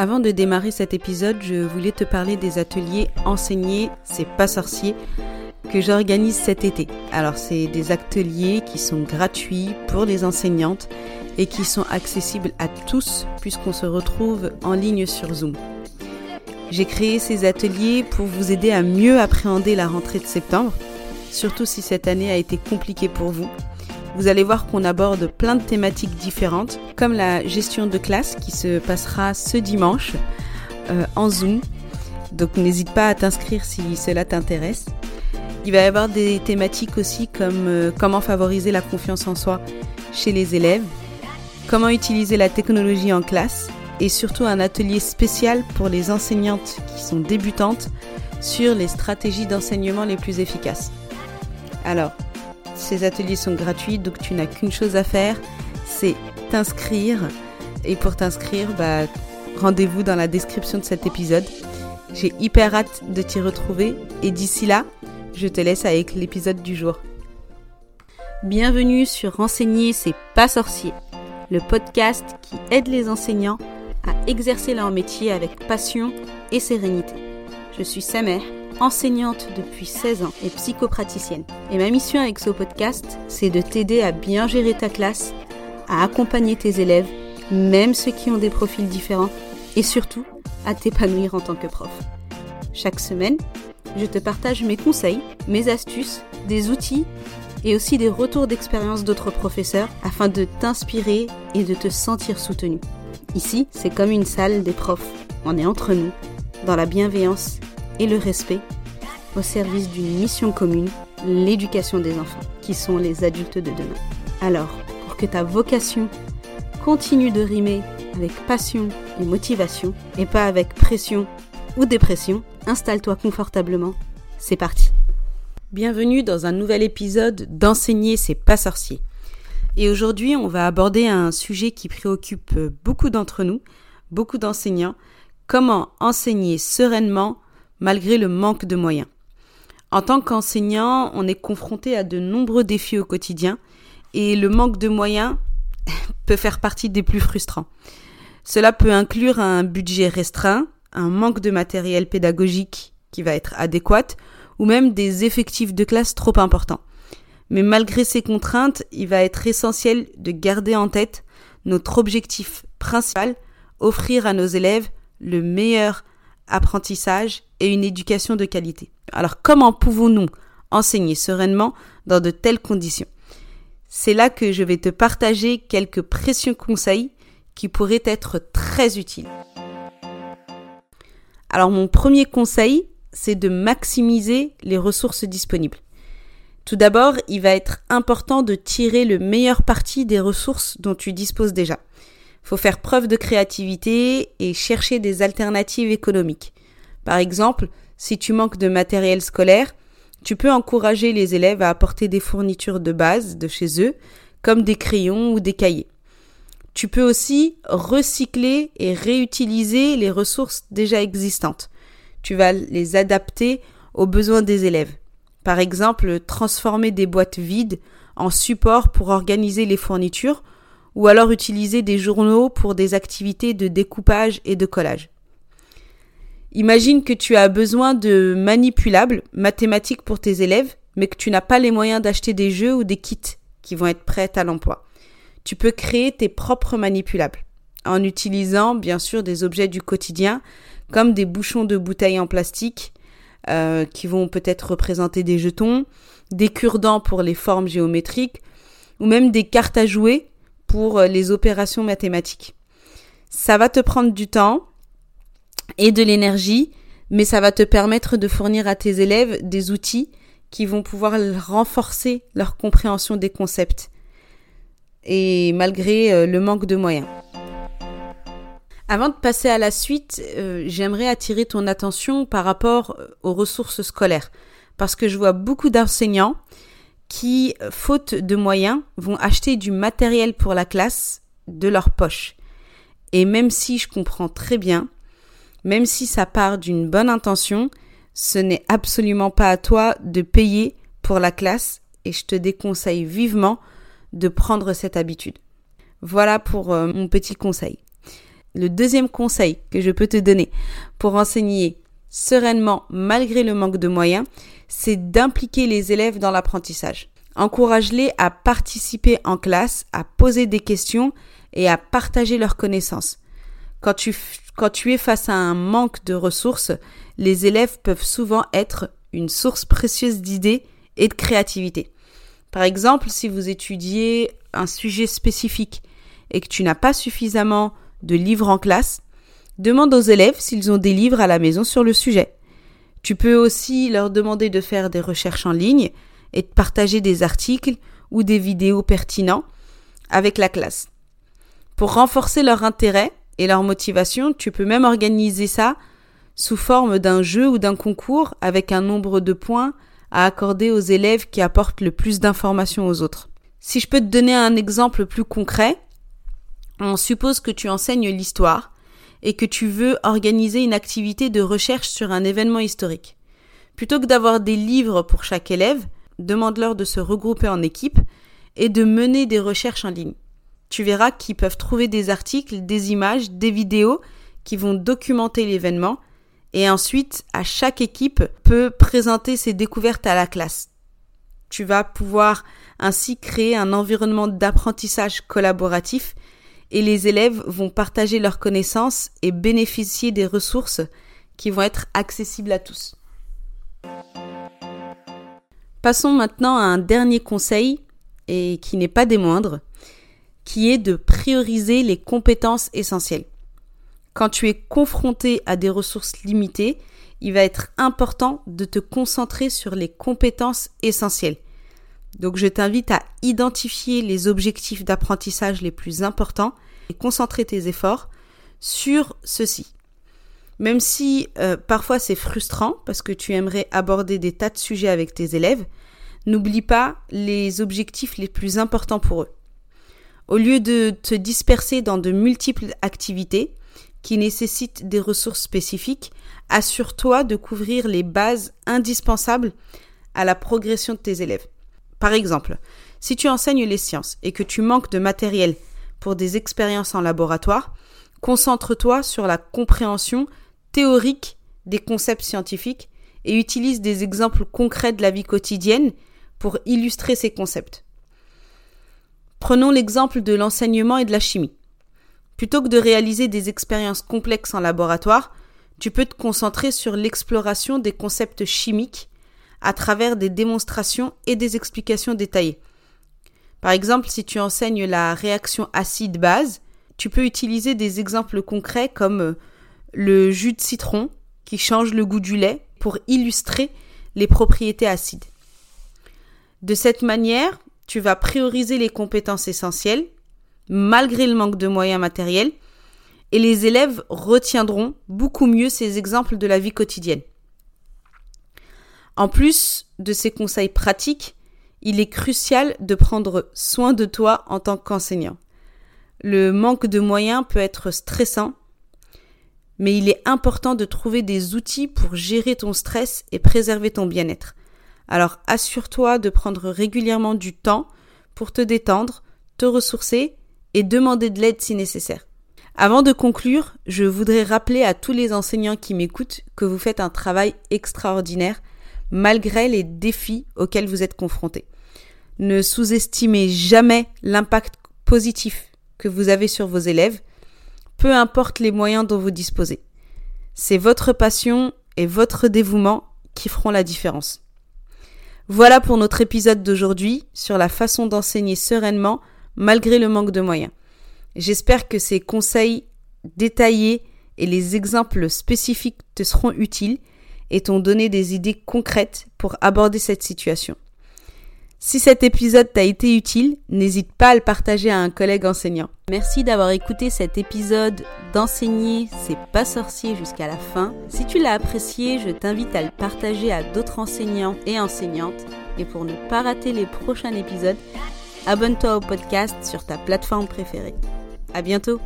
Avant de démarrer cet épisode, je voulais te parler des ateliers Enseigner, c'est pas sorcier que j'organise cet été. Alors c'est des ateliers qui sont gratuits pour les enseignantes et qui sont accessibles à tous puisqu'on se retrouve en ligne sur Zoom. J'ai créé ces ateliers pour vous aider à mieux appréhender la rentrée de septembre, surtout si cette année a été compliquée pour vous vous allez voir qu'on aborde plein de thématiques différentes, comme la gestion de classe qui se passera ce dimanche euh, en Zoom. Donc n'hésite pas à t'inscrire si cela t'intéresse. Il va y avoir des thématiques aussi comme euh, comment favoriser la confiance en soi chez les élèves, comment utiliser la technologie en classe et surtout un atelier spécial pour les enseignantes qui sont débutantes sur les stratégies d'enseignement les plus efficaces. Alors, ces ateliers sont gratuits, donc tu n'as qu'une chose à faire, c'est t'inscrire. Et pour t'inscrire, bah, rendez-vous dans la description de cet épisode. J'ai hyper hâte de t'y retrouver et d'ici là, je te laisse avec l'épisode du jour. Bienvenue sur Renseigner, c'est pas sorcier, le podcast qui aide les enseignants à exercer leur métier avec passion et sérénité. Je suis Samer enseignante depuis 16 ans et psychopraticienne. Et ma mission avec ce podcast, c'est de t'aider à bien gérer ta classe, à accompagner tes élèves, même ceux qui ont des profils différents, et surtout à t'épanouir en tant que prof. Chaque semaine, je te partage mes conseils, mes astuces, des outils et aussi des retours d'expérience d'autres professeurs afin de t'inspirer et de te sentir soutenu. Ici, c'est comme une salle des profs. On est entre nous, dans la bienveillance et le respect au service d'une mission commune, l'éducation des enfants, qui sont les adultes de demain. Alors, pour que ta vocation continue de rimer avec passion et motivation, et pas avec pression ou dépression, installe-toi confortablement. C'est parti. Bienvenue dans un nouvel épisode d'Enseigner, c'est pas sorcier. Et aujourd'hui, on va aborder un sujet qui préoccupe beaucoup d'entre nous, beaucoup d'enseignants, comment enseigner sereinement malgré le manque de moyens. En tant qu'enseignant, on est confronté à de nombreux défis au quotidien et le manque de moyens peut faire partie des plus frustrants. Cela peut inclure un budget restreint, un manque de matériel pédagogique qui va être adéquat ou même des effectifs de classe trop importants. Mais malgré ces contraintes, il va être essentiel de garder en tête notre objectif principal, offrir à nos élèves le meilleur apprentissage et une éducation de qualité. Alors comment pouvons-nous enseigner sereinement dans de telles conditions? C'est là que je vais te partager quelques précieux conseils qui pourraient être très utiles. Alors mon premier conseil, c'est de maximiser les ressources disponibles. Tout d'abord, il va être important de tirer le meilleur parti des ressources dont tu disposes déjà faut faire preuve de créativité et chercher des alternatives économiques. Par exemple, si tu manques de matériel scolaire, tu peux encourager les élèves à apporter des fournitures de base de chez eux, comme des crayons ou des cahiers. Tu peux aussi recycler et réutiliser les ressources déjà existantes. Tu vas les adapter aux besoins des élèves. Par exemple, transformer des boîtes vides en support pour organiser les fournitures ou alors utiliser des journaux pour des activités de découpage et de collage. Imagine que tu as besoin de manipulables mathématiques pour tes élèves, mais que tu n'as pas les moyens d'acheter des jeux ou des kits qui vont être prêts à l'emploi. Tu peux créer tes propres manipulables en utilisant bien sûr des objets du quotidien comme des bouchons de bouteilles en plastique euh, qui vont peut-être représenter des jetons, des cure-dents pour les formes géométriques ou même des cartes à jouer pour euh, les opérations mathématiques. Ça va te prendre du temps et de l'énergie, mais ça va te permettre de fournir à tes élèves des outils qui vont pouvoir renforcer leur compréhension des concepts et malgré euh, le manque de moyens. Avant de passer à la suite, euh, j'aimerais attirer ton attention par rapport aux ressources scolaires parce que je vois beaucoup d'enseignants qui, faute de moyens, vont acheter du matériel pour la classe de leur poche. Et même si je comprends très bien, même si ça part d'une bonne intention, ce n'est absolument pas à toi de payer pour la classe et je te déconseille vivement de prendre cette habitude. Voilà pour euh, mon petit conseil. le deuxième conseil que je peux te donner pour enseigner sereinement malgré le manque de moyens, c'est d'impliquer les élèves dans l'apprentissage. Encourage-les à participer en classe, à poser des questions et à partager leurs connaissances. Quand tu, quand tu es face à un manque de ressources, les élèves peuvent souvent être une source précieuse d'idées et de créativité. Par exemple, si vous étudiez un sujet spécifique et que tu n'as pas suffisamment de livres en classe, demande aux élèves s'ils ont des livres à la maison sur le sujet. Tu peux aussi leur demander de faire des recherches en ligne et de partager des articles ou des vidéos pertinents avec la classe. Pour renforcer leur intérêt et leur motivation, tu peux même organiser ça sous forme d'un jeu ou d'un concours avec un nombre de points à accorder aux élèves qui apportent le plus d'informations aux autres. Si je peux te donner un exemple plus concret, on suppose que tu enseignes l'histoire et que tu veux organiser une activité de recherche sur un événement historique. Plutôt que d'avoir des livres pour chaque élève, demande-leur de se regrouper en équipe et de mener des recherches en ligne. Tu verras qu'ils peuvent trouver des articles, des images, des vidéos qui vont documenter l'événement et ensuite à chaque équipe peut présenter ses découvertes à la classe. Tu vas pouvoir ainsi créer un environnement d'apprentissage collaboratif et les élèves vont partager leurs connaissances et bénéficier des ressources qui vont être accessibles à tous. Passons maintenant à un dernier conseil, et qui n'est pas des moindres, qui est de prioriser les compétences essentielles. Quand tu es confronté à des ressources limitées, il va être important de te concentrer sur les compétences essentielles. Donc je t'invite à identifier les objectifs d'apprentissage les plus importants et concentrer tes efforts sur ceux-ci. Même si euh, parfois c'est frustrant parce que tu aimerais aborder des tas de sujets avec tes élèves, n'oublie pas les objectifs les plus importants pour eux. Au lieu de te disperser dans de multiples activités qui nécessitent des ressources spécifiques, assure-toi de couvrir les bases indispensables à la progression de tes élèves. Par exemple, si tu enseignes les sciences et que tu manques de matériel pour des expériences en laboratoire, concentre-toi sur la compréhension théorique des concepts scientifiques et utilise des exemples concrets de la vie quotidienne pour illustrer ces concepts. Prenons l'exemple de l'enseignement et de la chimie. Plutôt que de réaliser des expériences complexes en laboratoire, tu peux te concentrer sur l'exploration des concepts chimiques à travers des démonstrations et des explications détaillées. Par exemple, si tu enseignes la réaction acide-base, tu peux utiliser des exemples concrets comme euh, le jus de citron qui change le goût du lait pour illustrer les propriétés acides. De cette manière, tu vas prioriser les compétences essentielles, malgré le manque de moyens matériels, et les élèves retiendront beaucoup mieux ces exemples de la vie quotidienne. En plus de ces conseils pratiques, il est crucial de prendre soin de toi en tant qu'enseignant. Le manque de moyens peut être stressant, mais il est important de trouver des outils pour gérer ton stress et préserver ton bien-être. Alors assure-toi de prendre régulièrement du temps pour te détendre, te ressourcer et demander de l'aide si nécessaire. Avant de conclure, je voudrais rappeler à tous les enseignants qui m'écoutent que vous faites un travail extraordinaire malgré les défis auxquels vous êtes confrontés. Ne sous-estimez jamais l'impact positif que vous avez sur vos élèves, peu importe les moyens dont vous disposez. C'est votre passion et votre dévouement qui feront la différence. Voilà pour notre épisode d'aujourd'hui sur la façon d'enseigner sereinement malgré le manque de moyens. J'espère que ces conseils détaillés et les exemples spécifiques te seront utiles et t'ont donné des idées concrètes pour aborder cette situation. Si cet épisode t'a été utile, n'hésite pas à le partager à un collègue enseignant. Merci d'avoir écouté cet épisode d'enseigner c'est pas sorcier jusqu'à la fin. Si tu l'as apprécié, je t'invite à le partager à d'autres enseignants et enseignantes. Et pour ne pas rater les prochains épisodes, abonne-toi au podcast sur ta plateforme préférée. À bientôt!